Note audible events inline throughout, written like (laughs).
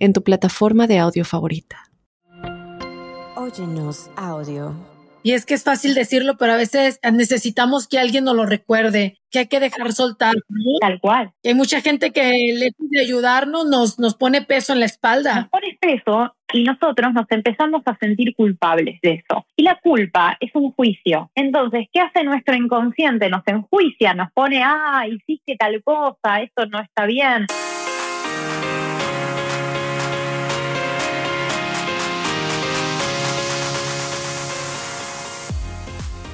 en tu plataforma de audio favorita. Óyenos audio. Y es que es fácil decirlo, pero a veces necesitamos que alguien nos lo recuerde, que hay que dejar soltar. Tal cual. hay mucha gente que lejos de ayudarnos nos, nos pone peso en la espalda. Nos pone peso y nosotros nos empezamos a sentir culpables de eso. Y la culpa es un juicio. Entonces, ¿qué hace nuestro inconsciente? Nos enjuicia, nos pone, ah, hiciste tal cosa, esto no está bien.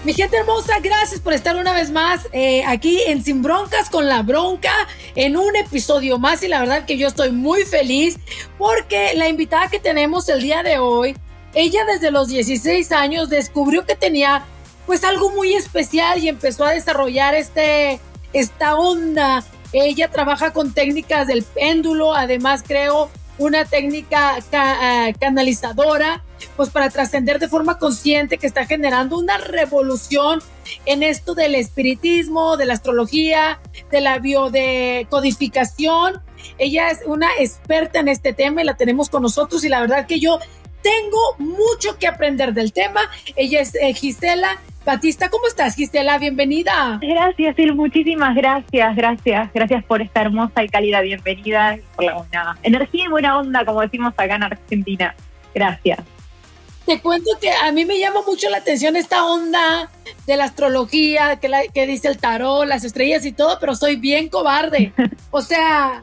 Mi gente hermosa, gracias por estar una vez más eh, aquí en Sin Broncas con la Bronca, en un episodio más y la verdad que yo estoy muy feliz porque la invitada que tenemos el día de hoy, ella desde los 16 años descubrió que tenía pues algo muy especial y empezó a desarrollar este, esta onda. Ella trabaja con técnicas del péndulo, además creo una técnica eh, canalizadora, pues para trascender de forma consciente que está generando una revolución en esto del espiritismo, de la astrología, de la biodecodificación. Ella es una experta en este tema y la tenemos con nosotros y la verdad que yo tengo mucho que aprender del tema. Ella es eh, Gisela Batista, ¿cómo estás, Gisela? Bienvenida. Gracias, Sil, muchísimas gracias, gracias, gracias por esta hermosa y cálida bienvenida, por la buena energía y buena onda, como decimos acá en Argentina. Gracias. Te cuento que a mí me llama mucho la atención esta onda de la astrología, que, la, que dice el tarot, las estrellas y todo, pero soy bien cobarde. (laughs) O sea,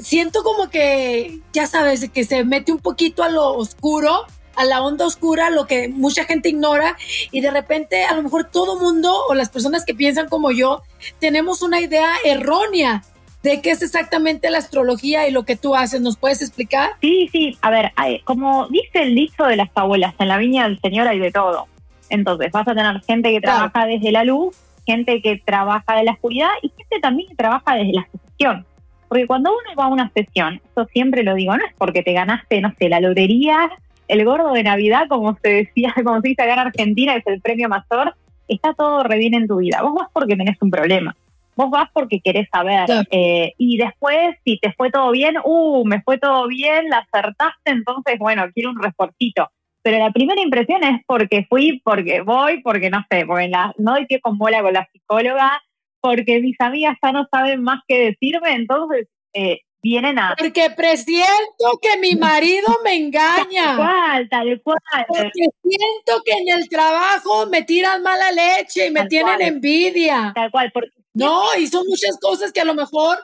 siento como que, ya sabes, que se mete un poquito a lo oscuro a la onda oscura, lo que mucha gente ignora y de repente a lo mejor todo mundo o las personas que piensan como yo tenemos una idea errónea de qué es exactamente la astrología y lo que tú haces. ¿Nos puedes explicar? Sí, sí. A ver, como dice el dicho de las abuelas, en la viña del Señor hay de todo. Entonces vas a tener gente que trabaja desde la luz, gente que trabaja de la oscuridad y gente también que trabaja desde la sesión. Porque cuando uno va a una sesión, eso siempre lo digo, no es porque te ganaste, no sé, la lotería el gordo de Navidad, como se decía, (laughs) como se dice acá en Argentina, es el premio mayor, está todo re bien en tu vida. Vos vas porque tenés un problema. Vos vas porque querés saber. Eh, y después, si te fue todo bien, uh, me fue todo bien, la acertaste, entonces, bueno, quiero un refuercito. Pero la primera impresión es porque fui, porque voy, porque no sé, porque la, no hay que con bola con la psicóloga, porque mis amigas ya no saben más que decirme, entonces eh, vienen a... Porque presiento que mi (laughs) marido me engaña. Tal cual, tal cual. Porque siento que en el trabajo me tiran mala leche y me tienen envidia. Tal cual. Porque... No, y son muchas cosas que a lo mejor,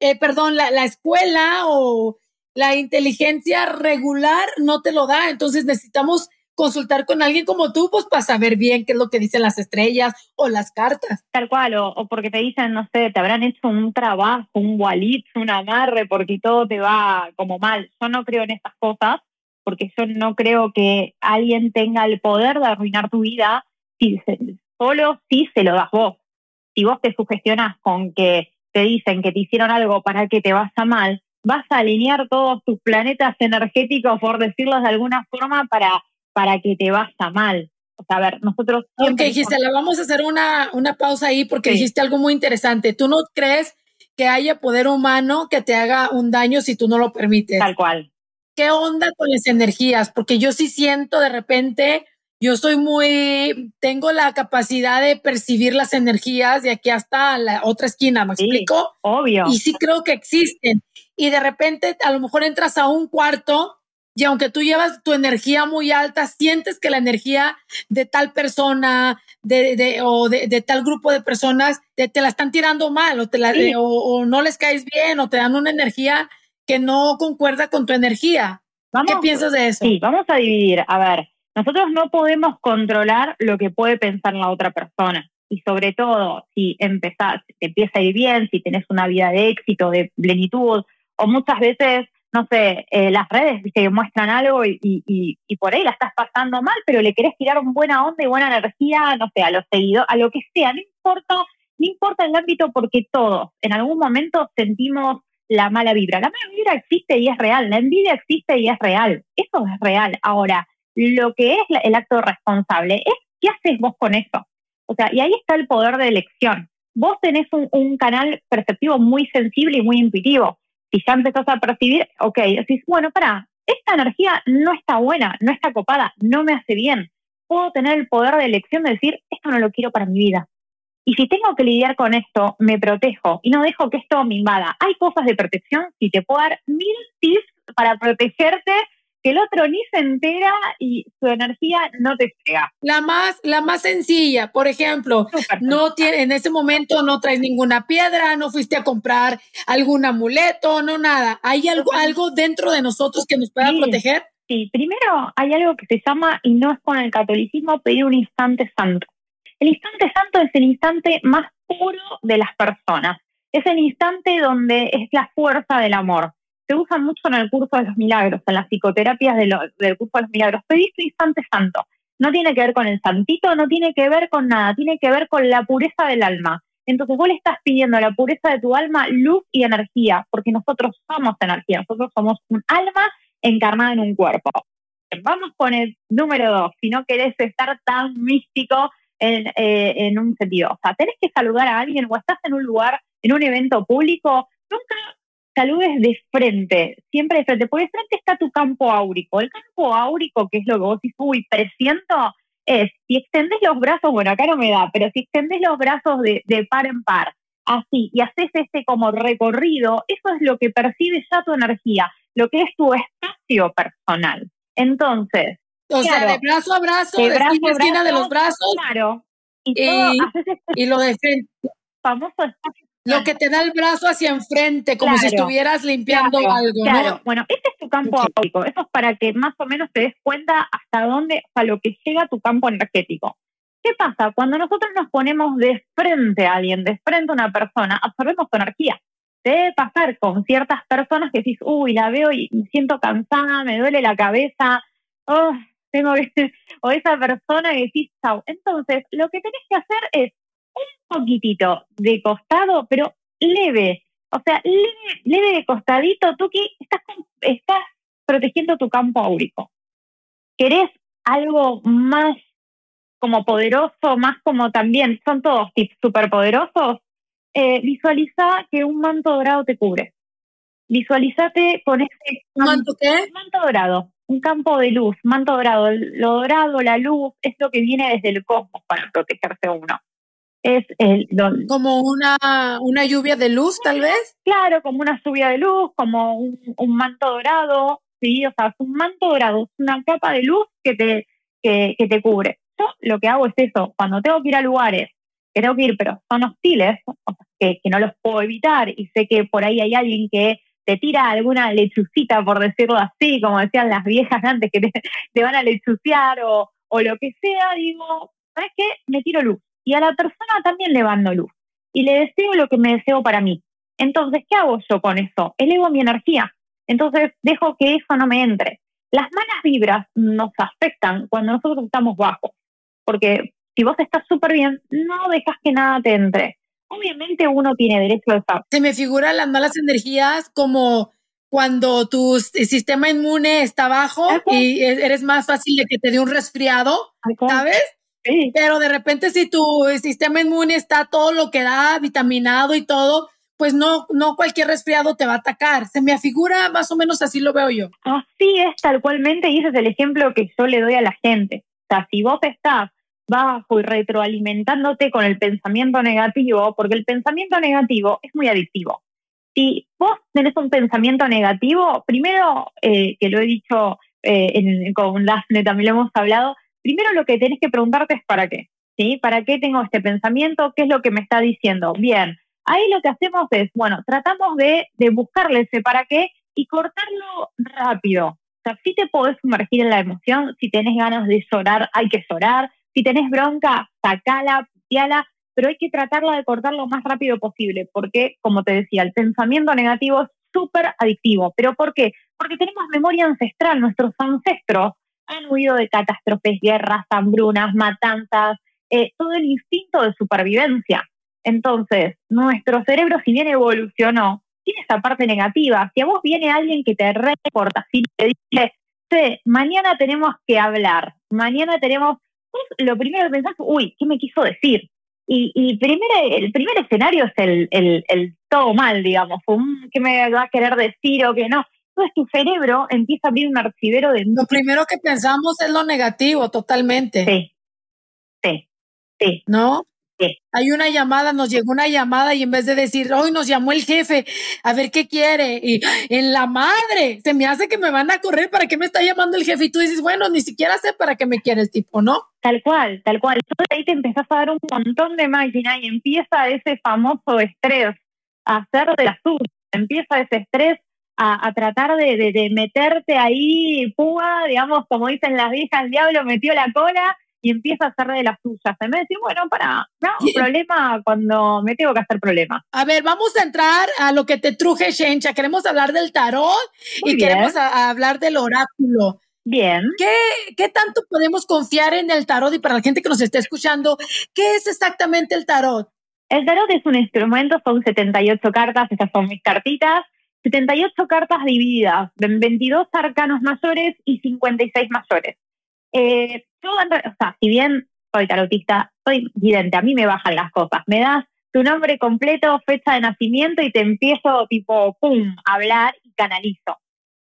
eh, perdón, la, la escuela o la inteligencia regular no te lo da. Entonces necesitamos consultar con alguien como tú, pues para saber bien qué es lo que dicen las estrellas o las cartas. Tal cual, o, porque te dicen, no sé, te habrán hecho un trabajo, un wallet, un amarre, porque todo te va como mal. Yo no creo en estas cosas, porque yo no creo que alguien tenga el poder de arruinar tu vida si solo si se lo das vos. Si vos te sugestionas con que te dicen que te hicieron algo para que te vaya mal, vas a alinear todos tus planetas energéticos, por decirlo de alguna forma, para para que te vaya mal. O sea, a ver, nosotros... Ok, Gisela, vamos a hacer una, una pausa ahí porque dijiste algo muy interesante. ¿Tú no crees que haya poder humano que te haga un daño si tú no lo permites? Tal cual. ¿Qué onda con las energías? Porque yo sí siento de repente, yo soy muy, tengo la capacidad de percibir las energías de aquí hasta la otra esquina, ¿me explico? Obvio. Y sí creo que existen. Y de repente a lo mejor entras a un cuarto y aunque tú llevas tu energía muy alta, sientes que la energía de tal persona de, o de, tal grupo de personas te, la están tirando mal o, te la, o, no les caes bien o te dan una energía que no concuerda con tu energía. ¿Qué piensas de eso? Sí, vamos a dividir. A ver, nosotros no podemos controlar lo que puede pensar la otra persona. Y sobre todo, si empezás, te empieza a ir bien, si tenés una vida de éxito, de plenitud, o muchas veces no sé, eh, las redes, que muestran algo y, y, por ahí la estás pasando mal, pero le querés tirar buena onda y buena energía, no sé, a los seguidores, a lo que sea, no importa, no importa el ámbito porque todos en algún momento sentimos la mala vibra. La mala vibra existe y es real, la envidia existe y es real, eso es real. Ahora, lo que es el acto responsable es qué haces vos con eso. O sea, y ahí está el poder de elección. Vos tenés un, canal perceptivo muy sensible y muy intuitivo si ya empezás a percibir, ok, decís, bueno, para, esta energía no está buena, no está copada, no me hace bien. Puedo tener el poder de elección de decir, esto no lo quiero para mi vida. Y si tengo que lidiar con esto, me protejo y no dejo que esto me invada. Hay cosas de protección, si te puedo dar mil tips para protegerte que el otro ni se entera y su energía no te llega. La más, la más sencilla, por ejemplo, no tiene, en ese momento no traes ninguna piedra, no fuiste a comprar algún amuleto, no nada. ¿Hay algo, algo dentro de nosotros que nos pueda proteger? Sí, primero hay algo que se llama, y no es con el catolicismo, pedir un instante santo. El instante santo es el instante más puro de las personas. Es el instante donde es la fuerza del amor se usan mucho en el curso de los milagros, en las psicoterapias del curso de los milagros. Pediste instante santo. No tiene que ver con el santito, no tiene que ver con nada, tiene que ver con la pureza del alma. Entonces vos le estás pidiendo la pureza de tu alma, luz y energía, porque nosotros somos energía, nosotros somos un alma encarnada en un cuerpo. Vamos con el número dos, si no querés estar tan místico en, eh, en un sentido. O sea, tenés que saludar a alguien o estás en un lugar, en un evento público, nunca saludes de frente, siempre de frente, porque de frente está tu campo áurico. El campo áurico, que es lo que vos dices, uy, presiento, es si extendes los brazos, bueno, acá no me da, pero si extendes los brazos de, par en par, así, y haces este como recorrido, eso es lo que percibe ya tu energía, lo que es tu espacio personal. Entonces. O sea, de brazo a brazo, de, brazo a brazo, de los brazos. Claro. Y, este y lo de frente. Famoso espacio lo que te da el brazo hacia enfrente, como si estuvieras limpiando algo. Claro, bueno, ese es tu campo áurico. Eso es para que más o menos te des cuenta hasta dónde, a lo que llega tu campo energético. ¿Qué pasa? Cuando nosotros nos ponemos de frente a alguien, de frente a una persona, absorbemos su energía. Debe pasar con ciertas personas que dices, uy, la veo y me siento cansada, me duele la cabeza, oh, tengo que... (laughs) o esa persona que decís, chau. Entonces, lo que tenés que hacer es un poquitito de costado, pero leve. O sea, leve, leve de costadito, tú que estás, estás protegiendo tu campo áurico. ¿Querés algo más como poderoso, más como también, son todos tips súper poderosos? Eh, visualiza que un manto dorado te cubre. Visualízate con ese manto, qué? manto dorado, un campo de luz, manto dorado. Lo dorado, la luz, es lo que viene desde el cosmos para protegerse uno es el como una, una lluvia de luz tal vez. Claro como una lluvia de luz como un, manto dorado sí o sea es un manto dorado es una capa de luz que te que, te cubre. Yo lo que hago es eso cuando tengo que ir a lugares que tengo que ir pero son hostiles que, que no los puedo evitar y sé que por ahí hay alguien que te tira alguna lechucita, por decirlo así, como decían las viejas antes, que te, (laughs) te van a lechucear o, o lo que sea, digo, ¿sabes qué? Me tiro luz y a la persona también le mando luz y le deseo lo que me deseo para mí. Entonces, ¿qué hago yo con eso? Elevo mi energía. Entonces, dejo que eso no me entre. Las malas vibras nos afectan cuando nosotros estamos bajos, porque si vos estás súper bien, no dejas que nada te entre. Obviamente uno tiene derecho a estar. Se me figuran las malas energías como cuando tu sistema inmune está bajo y e-, eres más fácil de que te dé un resfriado, ¿sabes? Pero de repente si tu sistema inmune está todo lo que da, vitaminado y todo, pues no, no cualquier resfriado te va a atacar. Se me afigura más o menos así lo veo yo. Así es, tal cualmente, y ese es el ejemplo que yo le doy a la gente. O sea, si vos estás bajo y retroalimentándote con el pensamiento negativo, porque el pensamiento negativo es muy adictivo. Si vos tenés un pensamiento negativo, primero, eh, que lo he dicho eh, con Daphne, también lo hemos hablado, primero lo que tenés que preguntarte es para qué. ¿Sí? ¿Para qué tengo este pensamiento? ¿Qué es lo que me está diciendo? Bien, ahí lo que hacemos es, bueno, tratamos de, buscarle ese para qué y cortarlo rápido. O sea, si te podés sumergir en la emoción, si tenés ganas de llorar, hay que llorar. Si tenés bronca, sacala, puteala, pero hay que tratarla de cortar lo más rápido posible, porque, como te decía, el pensamiento negativo es súper adictivo. ¿Pero por qué? Porque tenemos memoria ancestral. Nuestros ancestros han huido de catástrofes, guerras, hambrunas, matanzas, eh, todo el instinto de supervivencia. Entonces, nuestro cerebro, si bien evolucionó, tiene esa parte negativa. Si a vos viene alguien que te reporta, si te dice, mañana tenemos que hablar, mañana tenemos, lo primero que pensás, uy, ¿qué me quiso decir? Y, y el primer escenario es el, el, todo mal, digamos, ¿qué me va a querer decir o qué no? Entonces tu cerebro empieza a abrir un archivero de... Lo primero que pensamos es lo negativo, totalmente. Sí, sí, sí. ¿No? Hay una llamada, nos llegó una llamada y en vez de decir, hoy nos llamó el jefe, a ver qué quiere, y en la madre, se me hace que me van a correr, ¿para qué me está llamando el jefe? Y tú dices, bueno, ni siquiera sé para qué me quiere el tipo, ¿no? Tal cual, tal cual. Entonces ahí te empezás a dar un montón de máquina y empieza ese famoso estrés a hacer de la suya, empieza ese estrés a, tratar de, de, meterte ahí, púa, digamos, como dicen las viejas, el diablo metió la cola y empieza a hacer de las suyas. En vez de decir, bueno, para, no, un problema cuando me tengo que hacer problema. A ver, vamos a entrar a lo que te truje, Shencha. Queremos hablar del tarot y queremos hablar del oráculo. Bien. ¿Qué, ¿Qué tanto podemos confiar en el tarot? Y para la gente que nos esté escuchando, ¿qué es exactamente el tarot? El tarot es un instrumento, son 78 cartas, estas son mis cartitas. 78 cartas divididas en 22 arcanos mayores y 56 mayores. Eh, yo, o sea, si bien soy tarotista, soy vidente, a mí me bajan las cosas. Me das tu nombre completo, fecha de nacimiento y te empiezo tipo, pum, a hablar y canalizo.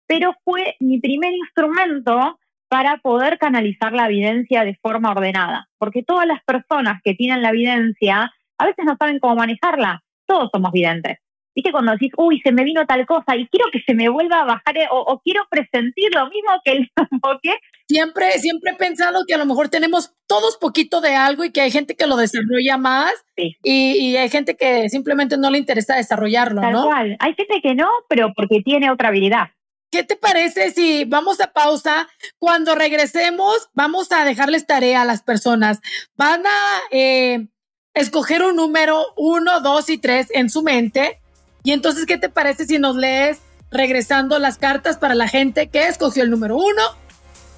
Pero fue mi primer instrumento para poder canalizar la evidencia de forma ordenada. Porque todas las personas que tienen la evidencia a veces no saben cómo manejarla. Todos somos videntes. ¿Viste? Cuando decís, uy, se me vino tal cosa y quiero que se me vuelva a bajar eh, o, quiero presentir lo mismo que el (laughs) enfoque. Siempre, siempre he pensado que a lo mejor tenemos todos poquito de algo y que hay gente que lo desarrolla más y, hay gente que simplemente no le interesa desarrollarlo, tal Cual. Hay gente que no, pero porque tiene otra habilidad. ¿Qué te parece si vamos a pausa? Cuando regresemos, vamos a dejarles tarea a las personas. Van a eh, escoger un número uno, dos y tres en su mente y entonces, ¿qué te parece si nos lees regresando las cartas para la gente que escogió el número uno,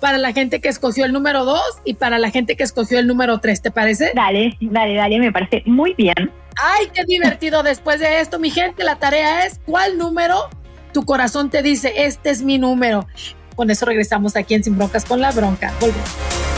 para la gente que escogió el número dos y para la gente que escogió el número tres? ¿Te parece? Dale, dale, dale, me parece muy bien. Ay, qué divertido. Después de esto, mi gente, la tarea es cuál número tu corazón te dice, este es mi número. Con eso regresamos aquí en Sin Broncas con la Bronca. Volvemos.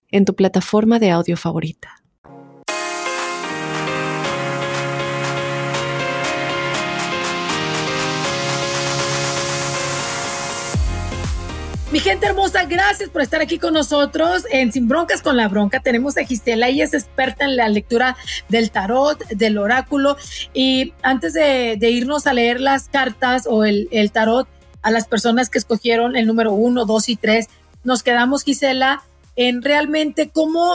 en tu plataforma de audio favorita. Mi gente hermosa, gracias por estar aquí con nosotros en Sin Broncas con la Bronca. Tenemos a Gisela, ella es experta en la lectura del tarot, del oráculo. Y antes de, irnos a leer las cartas o el, el tarot a las personas que escogieron el número uno, dos y tres, nos quedamos, Gisela, en realmente cómo,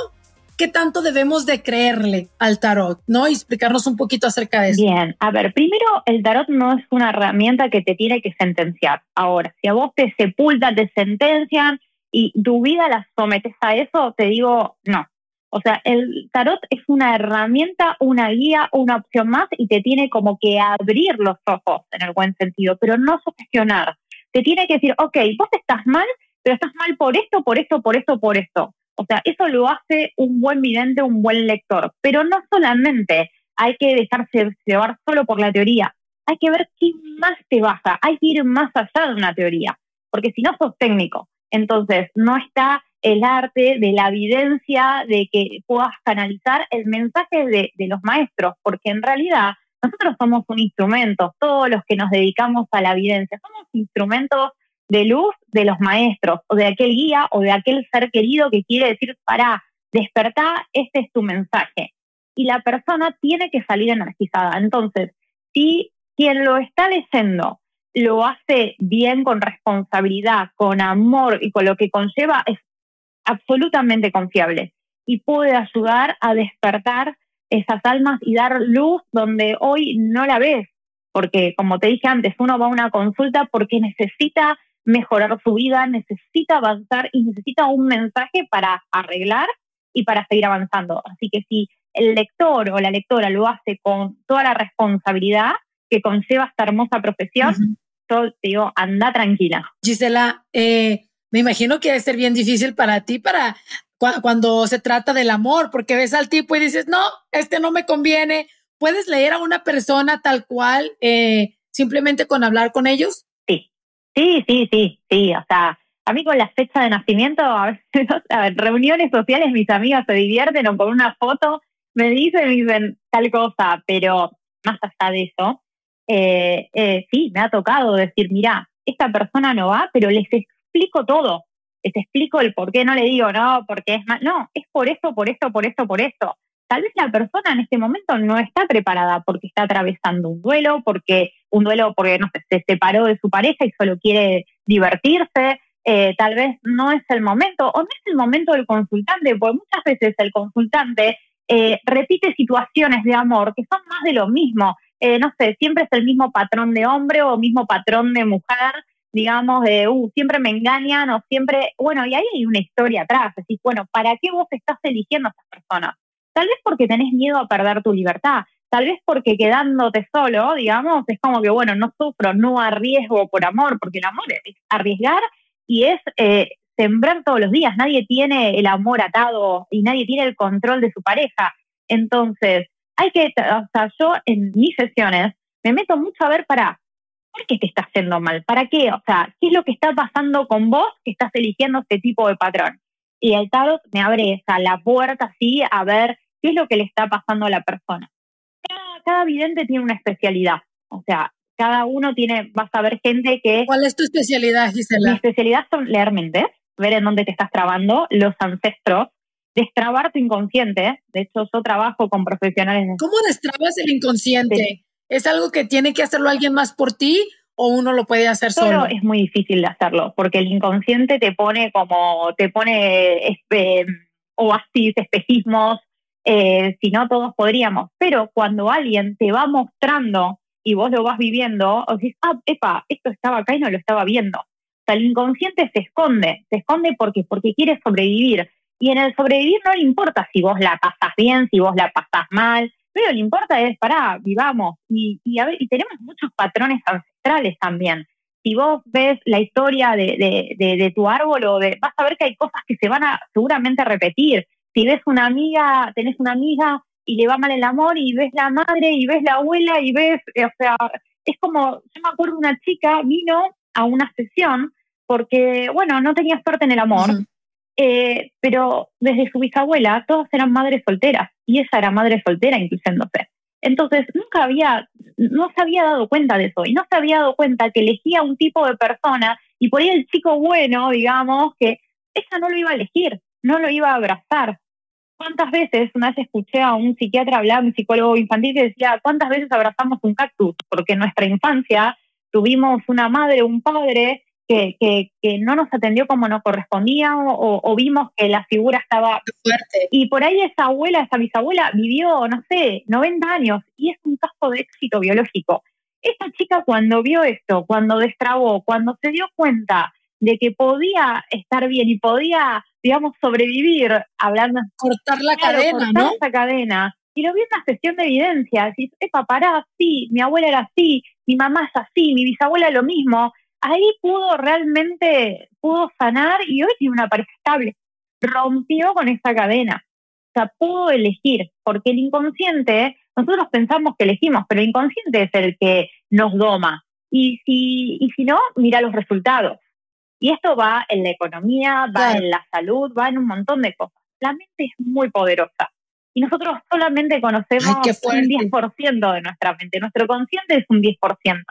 qué tanto debemos de creerle al tarot, ¿no? Y explicarnos un poquito acerca de eso. Bien, a ver, primero el tarot no es una herramienta que te tiene que sentenciar. Ahora, si a vos te sepultan, te sentencian y tu vida la sometes a eso, te digo, no. O sea, el tarot es una herramienta, una guía, una opción más y te tiene como que abrir los ojos en el buen sentido, pero no sugestionar. Te tiene que decir, ok, vos estás mal, pero estás mal por esto, por esto, por esto, por esto. O sea, eso lo hace un buen vidente, un buen lector. Pero no solamente hay que dejarse llevar solo por la teoría, hay que ver qué más te baja, hay que ir más allá de una teoría, porque si no sos técnico, entonces no está el arte de la evidencia de que puedas canalizar el mensaje de, de los maestros, porque en realidad nosotros somos un instrumento, todos los que nos dedicamos a la evidencia, somos instrumentos de luz de los maestros o de aquel guía o de aquel ser querido que quiere decir, para, despertá, este es tu mensaje. Y la persona tiene que salir energizada. Entonces, si quien lo está leyendo lo hace bien con responsabilidad, con amor y con lo que conlleva, es absolutamente confiable y puede ayudar a despertar esas almas y dar luz donde hoy no la ves. Porque, como te dije antes, uno va a una consulta porque necesita mejorar su vida, necesita avanzar y necesita un mensaje para arreglar y para seguir avanzando. Así que si el lector o la lectora lo hace con toda la responsabilidad que conlleva esta hermosa profesión, yo te digo, anda tranquila. Gisela, eh, me imagino que debe ser bien difícil para ti para cuando se trata del amor, porque ves al tipo y dices, no, este no me conviene. ¿Puedes leer a una persona tal cual eh, simplemente con hablar con ellos? Sí, sí, sí, sí. O sea, a mí con la fecha de nacimiento, a (laughs) reuniones sociales, mis amigas se divierten o con una foto me dicen, me dicen tal cosa, pero más allá de eso, eh, eh, sí, me ha tocado decir, mira, esta persona no va, pero les explico todo, les explico el por qué, no le digo, no, porque es mal, no, es por esto, por esto, por esto, por esto. Tal vez la persona en este momento no está preparada porque está atravesando un duelo, porque un duelo porque no sé, se separó de su pareja y solo quiere divertirse, eh, tal vez no es el momento, o no es el momento del consultante, porque muchas veces el consultante eh, repite situaciones de amor que son más de lo mismo. Eh, no sé, siempre es el mismo patrón de hombre o mismo patrón de mujer, digamos, de, uh, siempre me engañan o siempre, bueno, y ahí hay una historia atrás, decís, bueno, ¿para qué vos estás eligiendo a esas personas? Tal vez porque tenés miedo a perder tu libertad, tal vez porque quedándote solo, digamos, es como que, bueno, no sufro, no arriesgo por amor, porque el amor es arriesgar y es eh, sembrar todos los días. Nadie tiene el amor atado y nadie tiene el control de su pareja. Entonces, hay que, o sea, yo en mis sesiones me meto mucho a ver para, ¿por qué te está haciendo mal? ¿Para qué? O sea, ¿qué es lo que está pasando con vos que estás eligiendo este tipo de patrón? Y el tarot me abre esa, la puerta así a ver qué es lo que le está pasando a la persona. Cada, vidente tiene una especialidad. O sea, cada uno tiene, vas a ver gente que... ¿Cuál es tu especialidad, Gisela? Mi especialidad son leer mentes ver en dónde te estás trabando, los ancestros, destrabar tu inconsciente. De hecho, yo trabajo con profesionales. ¿Cómo destrabas el inconsciente? ¿Es algo que tiene que hacerlo alguien más por ti o uno lo puede hacer solo? solo? Es muy difícil de hacerlo porque el inconsciente te pone como, te pone este, oasis, espejismos, eh, si no todos podríamos. Pero cuando alguien te va mostrando y vos lo vas viviendo, o dices, ah, epa, esto estaba acá y no lo estaba viendo sea, el inconsciente se esconde, se esconde porque, porque quiere sobrevivir. Y en el sobrevivir no le importa si vos la pasas bien, si vos la pasas mal, pero le importa es, pará, vivamos. Y, y, tenemos muchos patrones ancestrales también. Si vos ves la historia de, de, de, tu árbol, o de, vas a ver que hay cosas que se van a seguramente repetir. Si ves una amiga, tenés una amiga y le va mal el amor, y ves la madre, y ves la abuela, y ves, o sea, es como, yo me acuerdo una chica vino a una sesión porque, bueno, no tenía suerte en el amor, eh, pero desde su bisabuela todas eran madres solteras y esa era madre soltera incluyéndose. Entonces, nunca había, no se había dado cuenta de eso y no se había dado cuenta que elegía un tipo de persona y por ahí el chico bueno, digamos, que ella no lo iba a elegir, no lo iba a abrazar. ¿Cuántas veces, una vez escuché a un psiquiatra hablar, un psicólogo infantil, que decía, ¿cuántas veces abrazamos un cactus? Porque en nuestra infancia tuvimos una madre, un padre que, que, no nos atendió como nos correspondía o, vimos que la figura estaba fuerte. Y por ahí esa abuela, esa bisabuela vivió, no sé, 90 años y es un caso de éxito biológico. Esta chica cuando vio esto, cuando destrabó, cuando se dio cuenta de que podía estar bien y podía, digamos, sobrevivir hablando... Cortar la cadena, cortar ¿no? esa cadena. Y lo vi en una sesión de evidencia. Decís, epa, pará, sí, mi abuela era así, mi mamá es así, mi bisabuela lo mismo ahí pudo realmente, pudo sanar y hoy tiene una pareja estable. Rompió con esa cadena. O sea, pudo elegir, porque el inconsciente, nosotros pensamos que elegimos, pero el inconsciente es el que nos doma. Y si, y si no, mira los resultados. Y esto va en la economía, va en la salud, va en un montón de cosas. La mente es muy poderosa. Y nosotros solamente conocemos un 10% de nuestra mente. Nuestro consciente es un 10%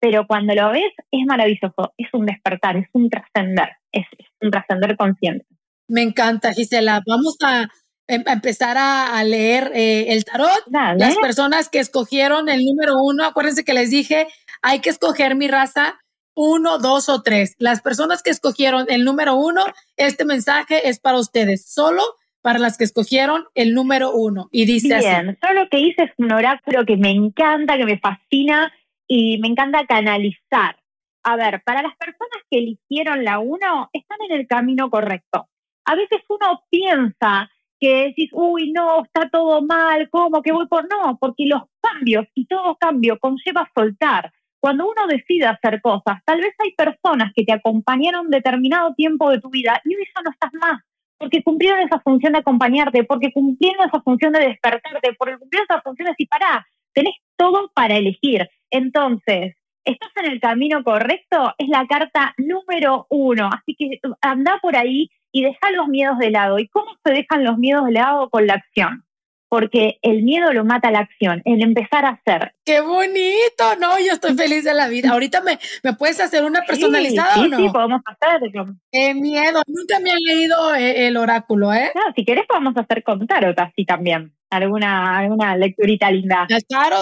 pero cuando lo ves es maravilloso, es un despertar, es un trascender, es, un trascender consciente. Me encanta, Gisela. Vamos a, em, empezar a, leer eh, el tarot. Las personas que escogieron el número uno, acuérdense que les dije, hay que escoger mi raza uno, dos o tres. Las personas que escogieron el número uno, este mensaje es para ustedes, solo para las que escogieron el número uno. Y dice Bien, solo lo que hice es un oráculo que me encanta, que me fascina y me encanta canalizar. A ver, para las personas que eligieron la uno, están en el camino correcto. A veces uno piensa que decís, uy, no, está todo mal, ¿cómo que voy por...? No, porque los cambios y todo cambio conlleva soltar cuando uno decide hacer cosas, tal vez hay personas que te acompañaron determinado tiempo de tu vida y hoy ya no estás más, porque cumplieron esa función de acompañarte, porque cumplieron esa función de despertarte, porque cumplieron esa función de decir, pará, tenés todo para elegir. Entonces, ¿estás en el camino correcto? Es la carta número uno, así que anda por ahí y deja los miedos de lado. ¿Y cómo se dejan los miedos de lado? Con la acción porque el miedo lo mata la acción, el empezar a hacer. ¡Qué bonito! No, yo estoy feliz de la vida. Ahorita me, me puedes hacer una personalizada sí, o no? Sí, podemos hacerlo. ¡Qué miedo! Nunca me han leído eh, el oráculo, ¿eh? No, si querés podemos hacer con tarot así también. Alguna, alguna lecturita linda. Claro,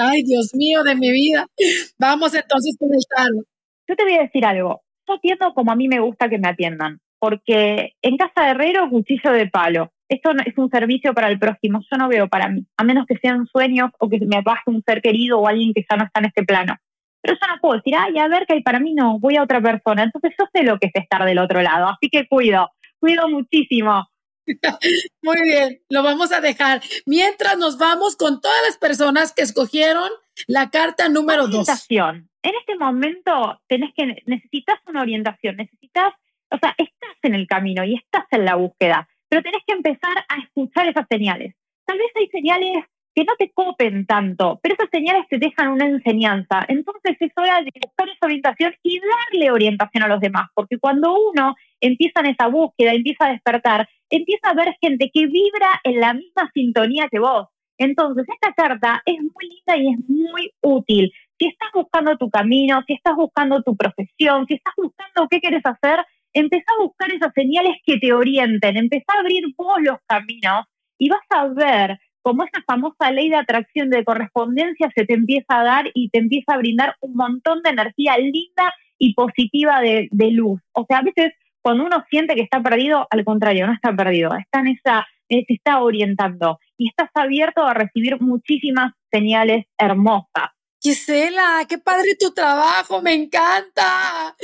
ay, Dios mío de mi vida. Vamos entonces con el tarot. Yo te voy a decir algo. Yo atiendo como a mí me gusta que me atiendan, porque en casa de herrero, cuchillo de palo esto es un servicio para el próximo, yo no veo para mí, a menos que sean sueños o que me baje un ser querido o alguien que ya no está en este plano. Pero yo no puedo decir, ay, a ver, que hay para mí no, voy a otra persona. Entonces yo sé lo que es estar del otro lado, así que cuido, cuido muchísimo. (laughs) Muy bien, lo vamos a dejar. Mientras nos vamos con todas las personas que escogieron la carta número dos. En este momento tenés que, necesitas una orientación, necesitas, o sea, estás en el camino y estás en la búsqueda pero tenés que empezar a escuchar esas señales. Tal vez hay señales que no te copen tanto, pero esas señales te dejan una enseñanza. Entonces es hora de buscar esa orientación y darle orientación a los demás, porque cuando uno empieza en esa búsqueda, empieza a despertar, empieza a ver gente que vibra en la misma sintonía que vos. Entonces, esta carta es muy linda y es muy útil. Si estás buscando tu camino, si estás buscando tu profesión, si estás buscando qué quieres hacer, empezá a buscar esas señales que te orienten, empezá a abrir vos los caminos y vas a ver cómo esa famosa ley de atracción de correspondencia se te empieza a dar y te empieza a brindar un montón de energía linda y positiva de, luz. O sea, a veces cuando uno siente que está perdido, al contrario, no está perdido, está en esa, se está orientando y estás abierto a recibir muchísimas señales hermosas. Gisela, qué padre tu trabajo, me encanta.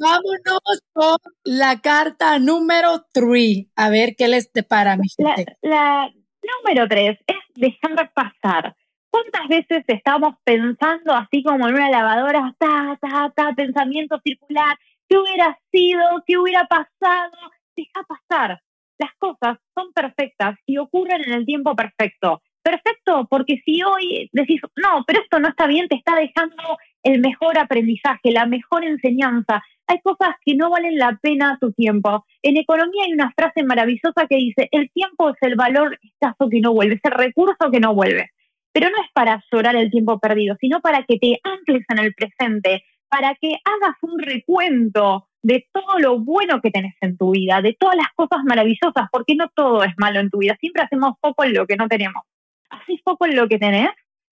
Vámonos con la carta número 3. A ver qué les depara, mi gente. La, número 3 es dejar pasar. ¿Cuántas veces estamos pensando así como en una lavadora, ta, ta, ta, pensamiento circular? ¿Qué hubiera sido? ¿Qué hubiera pasado? Deja pasar. Las cosas son perfectas y ocurren en el tiempo perfecto perfecto, porque si hoy decís, no, pero esto no está bien, te está dejando el mejor aprendizaje, la mejor enseñanza. Hay cosas que no valen la pena tu tiempo. En economía hay una frase maravillosa que dice, el tiempo es el valor escaso que no vuelve, es el recurso que no vuelve. Pero no es para llorar el tiempo perdido, sino para que te ancles en el presente, para que hagas un recuento de todo lo bueno que tenés en tu vida, de todas las cosas maravillosas, porque no todo es malo en tu vida, siempre hacemos poco en lo que no tenemos así poco en lo que tenés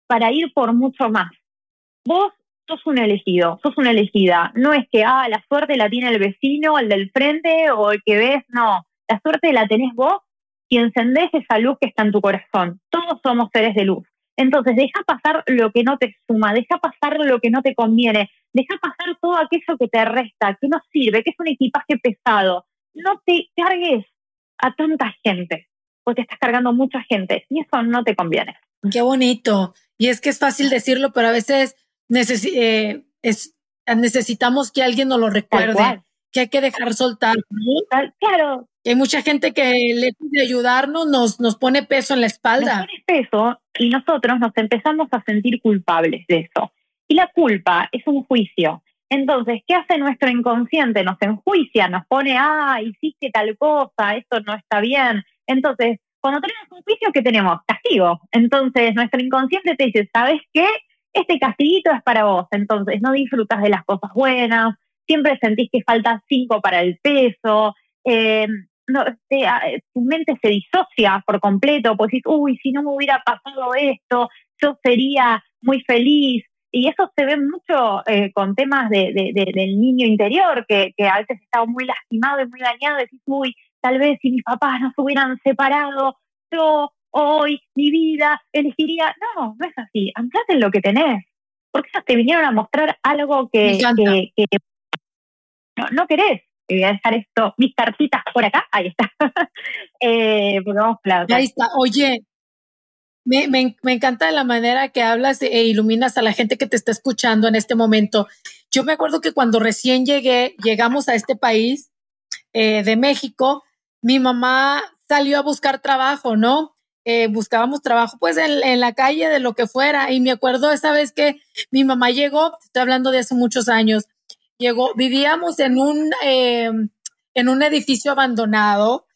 para ir por mucho más. Vos sos un elegido, sos una elegida. No es que, ah, la suerte la tiene el vecino, el del frente o el que ves, no. La suerte la tenés vos y encendés esa luz que está en tu corazón. Todos somos seres de luz. Entonces, deja pasar lo que no te suma, deja pasar lo que no te conviene, deja pasar todo aquello que te resta, que no sirve, que es un equipaje pesado. No te cargues a tanta gente porque estás cargando mucha gente y eso no te conviene. Qué bonito. Y es que es fácil decirlo, pero a veces eh, necesitamos que alguien nos lo recuerde, que hay que dejar soltar. Claro. hay mucha gente que le de ayudarnos nos, nos pone peso en la espalda. Nos pone peso y nosotros nos empezamos a sentir culpables de eso. Y la culpa es un juicio. Entonces, ¿qué hace nuestro inconsciente? Nos enjuicia, nos pone, ah, hiciste tal cosa, esto no está bien, entonces, cuando tenemos un juicio, ¿qué tenemos? Castigo. Entonces, nuestro inconsciente te dice, ¿sabes qué? Este castiguito es para vos. Entonces, no disfrutas de las cosas buenas, siempre sentís que falta cinco para el peso, eh, no, tu mente se disocia por completo, pues dices, uy, si no me hubiera pasado esto, yo sería muy feliz. Y eso se ve mucho eh, con temas de, del niño interior, que, que a veces está muy lastimado y muy dañado, decís, uy, tal vez si mis papás no se hubieran separado, yo hoy, mi vida, elegiría. No, no es así. Anclate en lo que tenés. Porque ellos te vinieron a mostrar algo que, que, no, no, querés. voy a dejar esto, mis cartitas por acá. Ahí está. (laughs) eh, porque vamos Ahí está. Oye, me, me, me, encanta la manera que hablas e iluminas a la gente que te está escuchando en este momento. Yo me acuerdo que cuando recién llegué, llegamos a este país eh, de México, mi mamá salió a buscar trabajo, ¿no? Eh, buscábamos trabajo pues en, la calle de lo que fuera y me acuerdo esa vez que mi mamá llegó, estoy hablando de hace muchos años, llegó, vivíamos en un, eh, en un edificio abandonado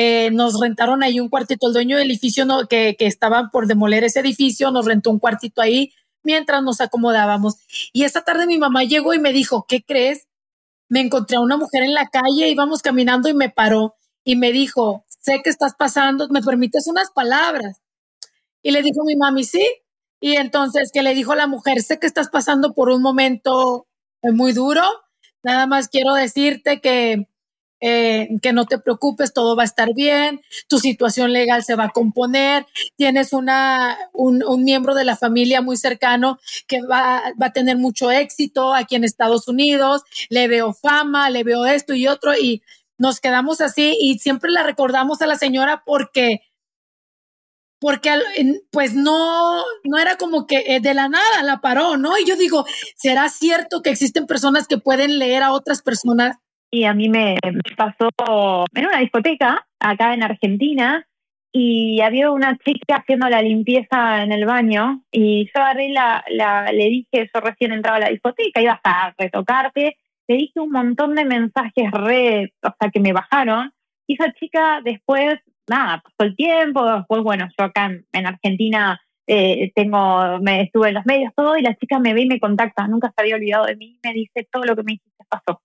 eh, nos rentaron ahí un cuartito, el dueño del edificio no, que, que estaban por demoler ese edificio, nos rentó un cuartito ahí mientras nos acomodábamos. Y esa tarde mi mamá llegó y me dijo, ¿qué crees? Me encontré a una mujer en la calle, íbamos caminando y me paró y me dijo, sé que estás pasando, ¿me permites unas palabras? Y le dijo mi mami, sí. Y entonces que le dijo la mujer, sé que estás pasando por un momento muy duro, nada más quiero decirte que eh, que no te preocupes, todo va a estar bien, tu situación legal se va a componer, tienes una, un, un miembro de la familia muy cercano que va, va, a tener mucho éxito aquí en Estados Unidos, le veo fama, le veo esto y otro, y nos quedamos así y siempre la recordamos a la señora porque porque pues no, no era como que eh, de la nada la paró, ¿no? Y yo digo, ¿será cierto que existen personas que pueden leer a otras personas y a mí me, pasó en una discoteca acá en Argentina y había una chica haciendo la limpieza en el baño y yo agarré la, la, le dije, yo recién entraba a la discoteca, ibas a retocarte, le dije un montón de mensajes re, o sea, que me bajaron y esa chica después, nada, pasó el tiempo, después, bueno, yo acá en, Argentina eh, tengo, me estuve en los medios, todo, y la chica me ve y me contacta, nunca se había olvidado de mí, me dice, todo lo que me dijiste pasó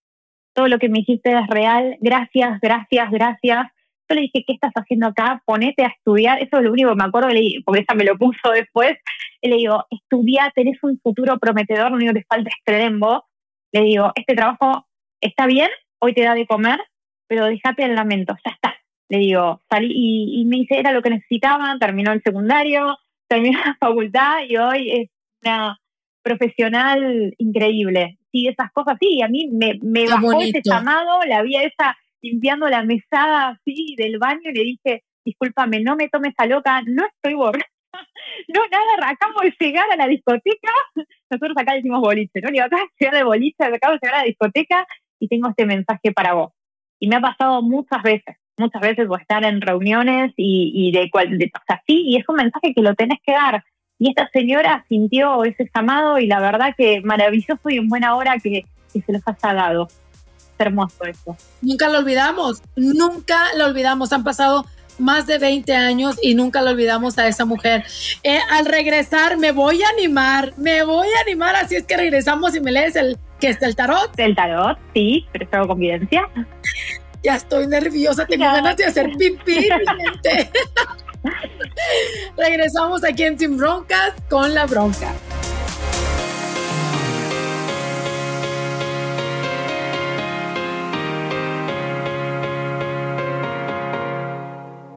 todo lo que me dijiste es real, gracias, gracias, gracias. Yo le dije, ¿qué estás haciendo acá? Ponete a estudiar, eso es lo único que me acuerdo, porque esa me lo puso (laughs) después. le digo, estudia, tenés un futuro prometedor, lo único que te falta es. Le digo, este trabajo está bien, hoy te da de comer, pero déjate el lamento, ya está. Le digo, salí y, y me dice, era lo que necesitaba, terminó el secundario, terminó la facultad y hoy es una profesional increíble sí, esas cosas, sí, a mí me, me bajó ese llamado, la vi a esa limpiando la mesada así del baño y le dije, discúlpame, no me tomes a loca, no estoy borracha. (laughs) No, nada, acabo de llegar a la discoteca. Nosotros acá decimos boliche, ¿no? Digo, acá de llegar de boliche, acabo de llegar a la discoteca y tengo este mensaje para vos. Y me ha pasado muchas veces, muchas veces voy a estar en reuniones y, de cual, de, o y es un mensaje que lo tenés que dar. Y esta señora sintió ese llamado y la verdad que maravilloso y en buena hora que, se los haya dado. Es hermoso eso. Nunca lo olvidamos, nunca lo olvidamos. Han pasado más de 20 años y nunca lo olvidamos a esa mujer. Eh, al regresar me voy a animar, me voy a animar, así es que regresamos y me lees el que es el tarot. El tarot, sí, pero es convivencia. Ya estoy nerviosa, tengo ganas de hacer pipí. (laughs) Regresamos aquí en Sin Broncas con la bronca.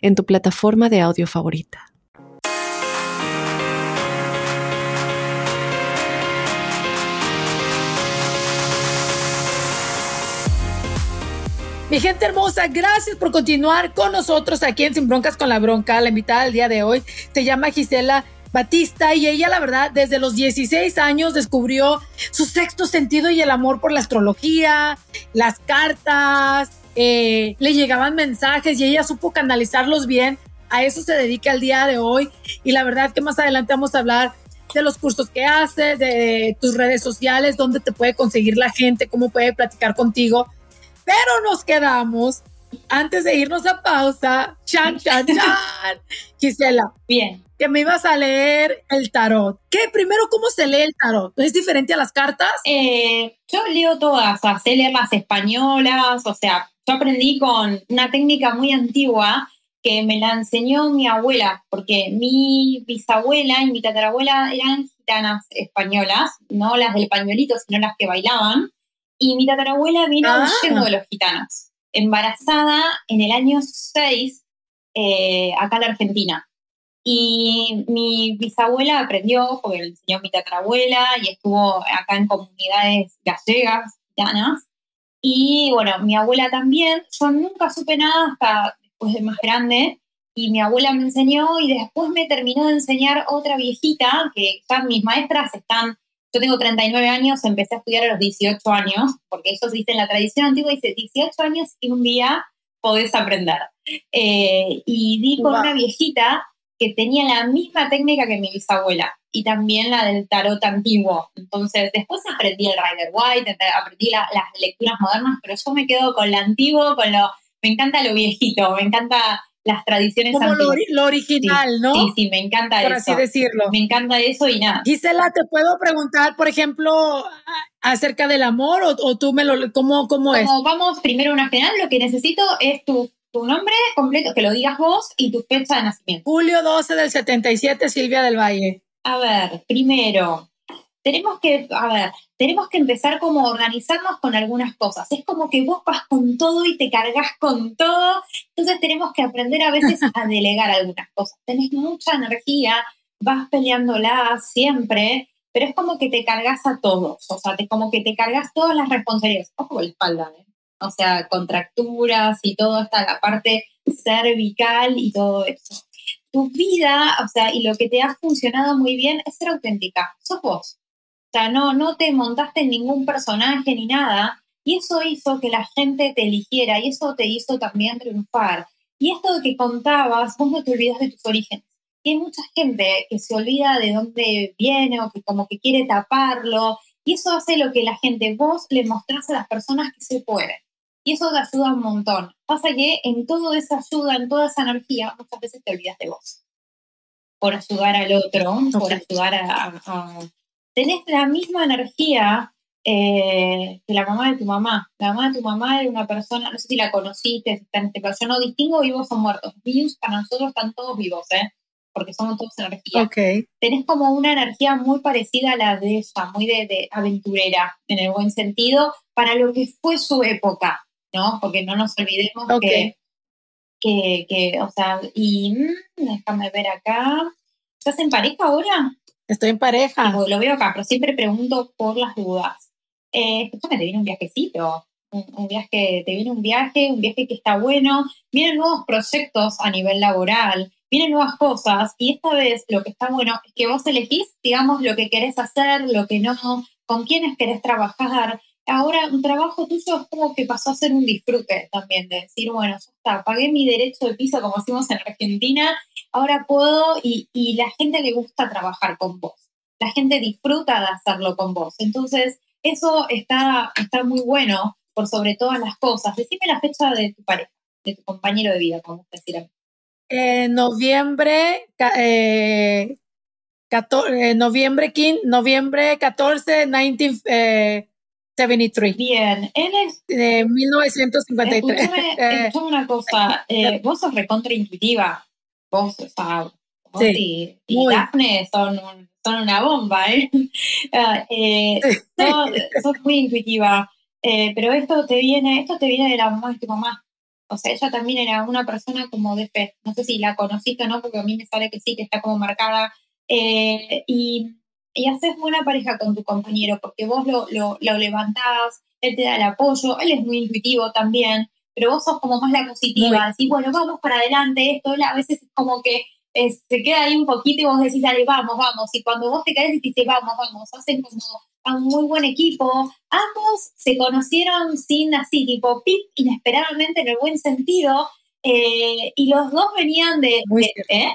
en tu plataforma de audio favorita. Mi gente hermosa, gracias por continuar con nosotros aquí en Sin Broncas con la Bronca. La invitada del día de hoy se llama Gisela Batista y ella la verdad desde los 16 años descubrió su sexto sentido y el amor por la astrología, las cartas, eh, le llegaban mensajes y ella supo canalizarlos bien. A eso se dedica el día de hoy y la verdad que más adelante vamos a hablar de los cursos que haces, de tus redes sociales, dónde te puede conseguir la gente, cómo puede platicar contigo. Pero nos quedamos antes de irnos a pausa, chan, chan, (laughs) chan. Gisela. Bien. Que me ibas a leer el tarot. ¿Qué? Primero, ¿cómo se lee el tarot? ¿Es diferente a las cartas? Eh, yo leo todas, o sé leer las españolas, o sea, yo aprendí con una técnica muy antigua que me la enseñó mi abuela, porque mi bisabuela y mi tatarabuela eran gitanas españolas, no las del pañuelito, sino las que bailaban, y mi tatarabuela vino ah. huyendo de los gitanos embarazada en el año 6 eh, acá en la Argentina. Y mi bisabuela aprendió, porque le enseñó mi tatarabuela y estuvo acá en comunidades gallegas, gitanas. Y bueno, mi abuela también. Yo nunca supe nada hasta después de más grande. Y mi abuela me enseñó y después me terminó de enseñar otra viejita, que ya mis maestras están yo tengo 39 años, empecé a estudiar a los 18 años, porque eso se dice en la tradición antigua, dice 18 años y un día podés aprender. Eh, y di con una viejita que tenía la misma técnica que mi bisabuela y también la del tarot antiguo. Entonces, después aprendí el Rider White, aprendí las lecturas modernas, pero yo me quedo con lo antiguo, con lo... Me encanta lo viejito, me encanta las tradiciones Como lo, original, ¿no? Sí, sí, me encanta eso. Por así decirlo. Me encanta eso y nada. Gisela, ¿te puedo preguntar, por ejemplo, acerca del amor o, tú me lo, cómo, cómo es? Como vamos primero una general, lo que necesito es tu, tu nombre completo, que lo digas vos y tu fecha de nacimiento. Julio 12 del 77, Silvia del Valle. A ver, primero, tenemos que, a ver, tenemos que empezar como a organizarnos con algunas cosas. Es como que vos vas con todo y te cargas con todo. Entonces tenemos que aprender a veces (laughs) a delegar algunas cosas. Tenés mucha energía, vas peleándola siempre, pero es como que te cargas a todos. O sea, es como que te cargas todas las responsabilidades. Ojo la espalda, ¿eh? O sea, contracturas y todo hasta la parte cervical y todo eso. Tu vida, o sea, y lo que te ha funcionado muy bien es ser auténtica. Sos vos o sea, no, no te montaste en ningún personaje ni nada. Y eso hizo que la gente te eligiera y eso te hizo también triunfar. Y esto de que contabas, vos no te olvidas de tus orígenes. Y hay mucha gente que se olvida de dónde viene o que como que quiere taparlo. Y eso hace lo que la gente, vos le mostrás a las personas que se puede. Y eso te ayuda un montón. Pasa que en toda esa ayuda, en toda esa energía, muchas veces te olvidas de vos. Por ayudar al otro, por ayudar a, tenés la misma energía eh, que la mamá de tu mamá. La mamá de tu mamá era una persona, no sé si la conociste, está en este caso, yo no distingo vivos o muertos. Vivos para nosotros están todos vivos, ¿eh? porque somos todos energía. Okay. Tenés como una energía muy parecida a la de ella, muy de, aventurera, en el buen sentido, para lo que fue su época, ¿no? Porque no nos olvidemos que, que, que, o sea, y mm, déjame ver acá. ¿Estás en pareja ahora? Estoy en pareja. lo veo acá, pero siempre pregunto por las dudas. Eh, escúchame, te viene un viajecito. Un, viaje, te viene un viaje, un viaje que está bueno. Vienen nuevos proyectos a nivel laboral, vienen nuevas cosas. Y esta vez lo que está bueno es que vos elegís, digamos, lo que querés hacer, lo que no, con quiénes querés trabajar. Ahora un trabajo tuyo es como que pasó a ser un disfrute también, de decir, bueno, ya está, pagué mi derecho de piso como hicimos en Argentina ahora puedo y, la gente le gusta trabajar con vos. La gente disfruta de hacerlo con vos. Entonces, eso está, está muy bueno por sobre todas las cosas. Decime la fecha de tu pareja, de tu compañero de vida, como decir eh, noviembre, eh, 14, eh, noviembre, 15, noviembre 14, 1973. Bien, él es... De 1953. Escúchame, (laughs) una cosa, vos sos recontraintuitiva vos, o y, Daphne son, son una bomba, ¿eh? (laughs) Ah, eh sos, muy intuitiva, eh, pero esto te viene, esto te viene de la mamá de tu mamá. O sea, ella también era una persona como de fe. No sé si la conociste o no, porque a mí me sale que sí, que está como marcada. Eh, y, y haces buena pareja con tu compañero, porque vos lo, lo, lo levantás, él te da el apoyo, él es muy intuitivo también pero vos sos como más la positiva, así, bueno, vamos para adelante, esto, a veces es como que se queda ahí un poquito y vos decís, dale, vamos, vamos, y cuando vos te caes y dices, vamos, vamos, hacen como a un muy buen equipo. Ambos se conocieron sin así, tipo, pip, inesperadamente en el buen sentido. Eh, y los dos venían de... ¿eh?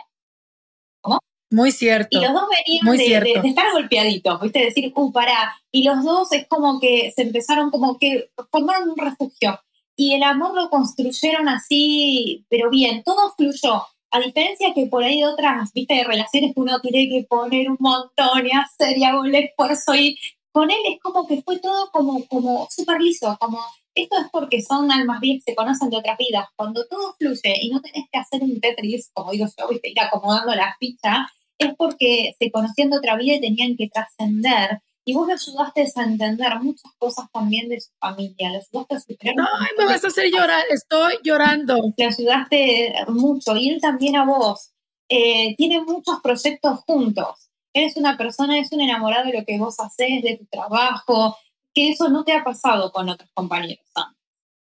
Muy cierto. Y los dos venían de, de, estar golpeaditos, ¿viste? Decir, uh, para. Y los dos es como que se empezaron como que formaron un refugio. Y el amor lo construyeron así, pero bien, todo fluyó. A diferencia que por ahí de otras, viste, de relaciones que uno tiene que poner un montón y hacer y hago el esfuerzo y con él es como que fue todo como, como súper liso, como esto es porque son almas bien que se conocen de otras vidas. Cuando todo fluye y no tenés que hacer un Tetris, como digo yo, viste, ir acomodando la ficha, es porque se conocían de otra vida y tenían que trascender. Y vos le ayudaste a entender muchas cosas también de su familia, le ayudaste a superar. No, me vas a hacer llorar, estoy llorando. Le ayudaste mucho y él también a vos. Eh, tienen muchos proyectos juntos. Eres una persona, es un enamorado de lo que vos haces, de tu trabajo, que eso no te ha pasado con otros compañeros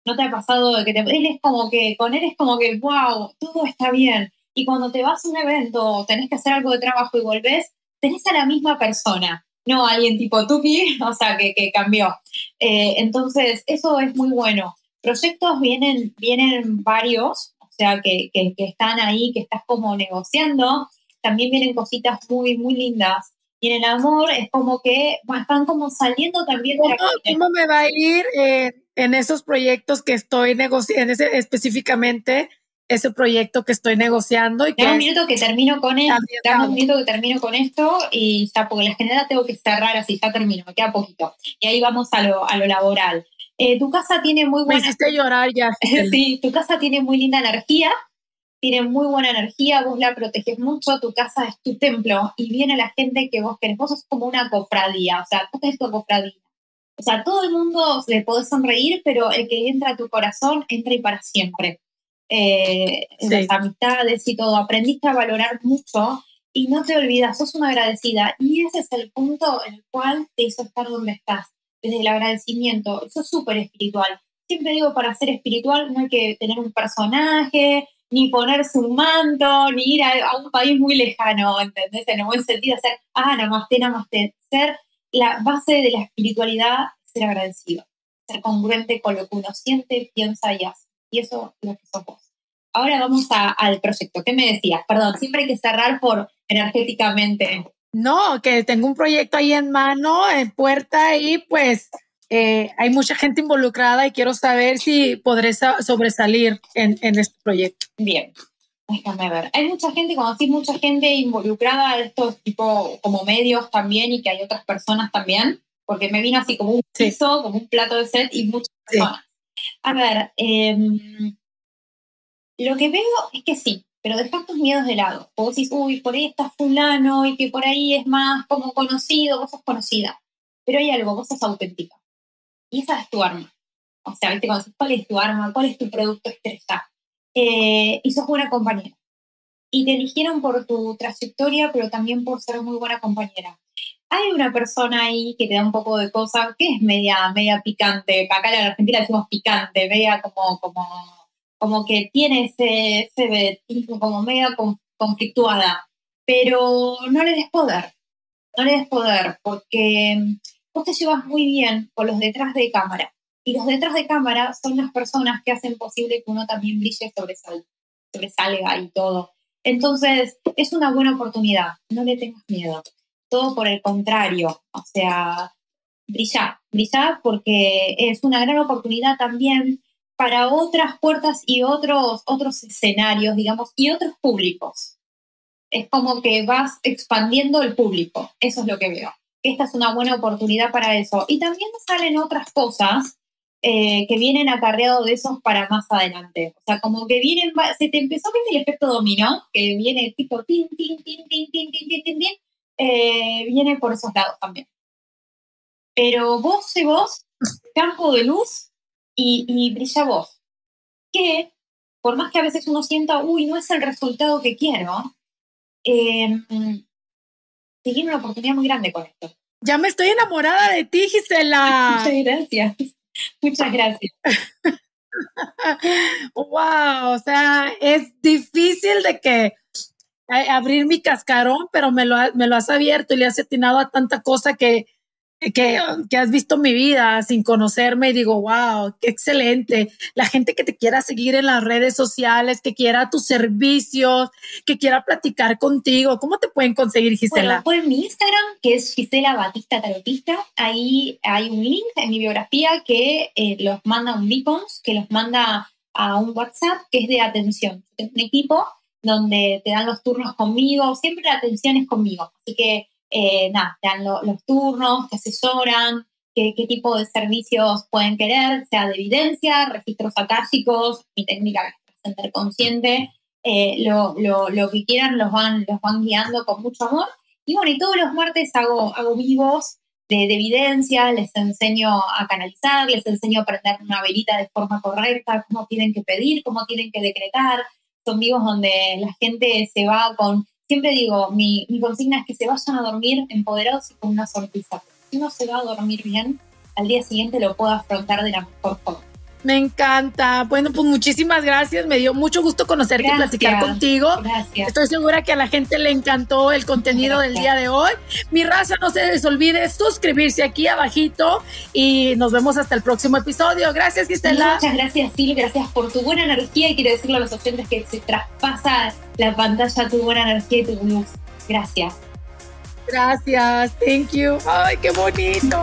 No te ha pasado de que te, él es como que, con él es como que, wow, todo está bien. Y cuando te vas a un evento, tenés que hacer algo de trabajo y volvés, tenés a la misma persona, no a alguien tipo Tuki, (laughs) o sea, que, que cambió. Eh, entonces, eso es muy bueno. Proyectos vienen, vienen varios, o sea, que, que, que están ahí, que estás como negociando. También vienen cositas muy, muy lindas y en el amor es como que están como saliendo también de ¿Cómo, me va a ir eh, en esos proyectos que estoy negociando, específicamente ese proyecto que estoy negociando? Y que un minuto que termino con esto, un minuto que termino con esto y ya, porque la general tengo que cerrar así, ya termino, me queda poquito. Y ahí vamos a lo, a lo laboral. Eh, tu casa tiene muy buena... Me hiciste llorar ya. (laughs) sí, tu casa tiene muy linda energía, tiene muy buena energía, vos la proteges mucho, tu casa es tu templo y viene la gente que vos querés. Vos sos como una cofradía, o sea, tú tenés tu cofradía. O sea, todo el mundo le podés sonreír, pero el que entra a tu corazón entra y para siempre. Eh, Las amistades y todo, aprendiste a valorar mucho y no te olvidas, sos una agradecida. Y ese es el punto en el cual te hizo estar donde estás, desde el agradecimiento. Eso es súper espiritual. Siempre digo, para ser espiritual no hay que tener un personaje, ni ponerse un manto, ni ir a, un país muy lejano, ¿entendés? En el buen sentido, ser, ah, namaste, namaste. Ser la base de la espiritualidad, ser agradecido, ser congruente con lo que uno siente, piensa y hace. Y eso es lo que somos. Ahora vamos al proyecto. ¿Qué me decías? Perdón, siempre hay que cerrar por energéticamente. No, que tengo un proyecto ahí en mano, en puerta, y pues eh, hay mucha gente involucrada y quiero saber si podré sobresalir en, en, este proyecto. Bien, déjame ver. Hay mucha gente, conocí mucha gente involucrada, estos tipo como medios también y que hay otras personas también, porque me vino así como un piso, como un plato de set y muchas personas. A ver, em, lo que veo es que sí, pero dejar tus miedos de lado. Vos decís, uy, por ahí está fulano y que por ahí es más como conocido, vos sos conocida. Pero hay algo, vos sos auténtica y esa es tu arma. O sea, ¿viste? Cuando ¿cuál es tu arma? ¿Cuál es tu producto estrella? Eh, y sos buena compañera. Y te eligieron por tu trayectoria, pero también por ser muy buena compañera. Hay una persona ahí que te da un poco de cosa, que es media, media picante. Acá en Argentina decimos picante, vea como, como, como que tiene ese, ese como media conflictuada. Pero no le des poder. No le des poder, porque vos te llevas muy bien con los detrás de cámara. Y los detrás de cámara son las personas que hacen posible que uno también brille, sobresalga, sobresalga y todo. Entonces, es una buena oportunidad, no le tengas miedo. Todo por el contrario, o sea, brilla, brilla porque es una gran oportunidad también para otras puertas y otros, otros escenarios, digamos, y otros públicos. Es como que vas expandiendo el público, eso es lo que veo esta es una buena oportunidad para eso. Y también salen otras cosas eh, que vienen acarreados de esos para más adelante. O sea, como que vienen, se te empezó a ver el efecto dominó, que viene tipo tin, tin, tin, tin, tin, tin, tin, tin, tin eh, viene por esos lados también. Pero vos y vos, campo de luz y, y brilla vos. Que, por más que a veces uno sienta, uy, no es el resultado que quiero, eh, tiene una oportunidad muy grande con esto. Ya me estoy enamorada de ti, Gisela. (laughs) Muchas gracias. Muchas gracias. (laughs) wow, o sea, es difícil de que abrir mi cascarón, pero me lo, me lo has abierto y le has atinado a tanta cosa que que, que, has visto mi vida sin conocerme y digo, wow, qué excelente. La gente que te quiera seguir en las redes sociales, que quiera tus servicios, que quiera platicar contigo, ¿cómo te pueden conseguir, Gisela? Bueno, por mi Instagram, que es Gisela Batista Tarotista, ahí hay un link en mi biografía que eh, los manda un beacons, que los manda a un WhatsApp que es de atención. Es un equipo donde te dan los turnos conmigo, siempre la atención es conmigo. Así que eh, nada, te dan los turnos, te asesoran, qué, qué, tipo de servicios pueden querer, sea de evidencia, registros akáshicos, mi técnica de consciente, eh, lo, lo, lo, que quieran los van, los van guiando con mucho amor. Y bueno, y todos los martes hago, hago vivos de, de, evidencia, les enseño a canalizar, les enseño a prender una velita de forma correcta, cómo tienen que pedir, cómo tienen que decretar. Son vivos donde la gente se va con siempre digo, mi, mi, consigna es que se vayan a dormir empoderados y con una sonrisa. Si uno se va a dormir bien, al día siguiente lo puedo afrontar de la mejor forma. Me encanta. Bueno, pues muchísimas gracias. Me dio mucho gusto conocerte y platicar contigo. Gracias. Estoy segura que a la gente le encantó el contenido del día de hoy. Mi raza, no se les olvide suscribirse aquí abajito y nos vemos hasta el próximo episodio. Gracias, Gisela. Muchas gracias, Sil. Gracias por tu buena energía y quiero decirle a los oyentes que se traspasa la pantalla tu buena energía y tu luz. Gracias. Gracias. Thank you. Ay, qué bonito.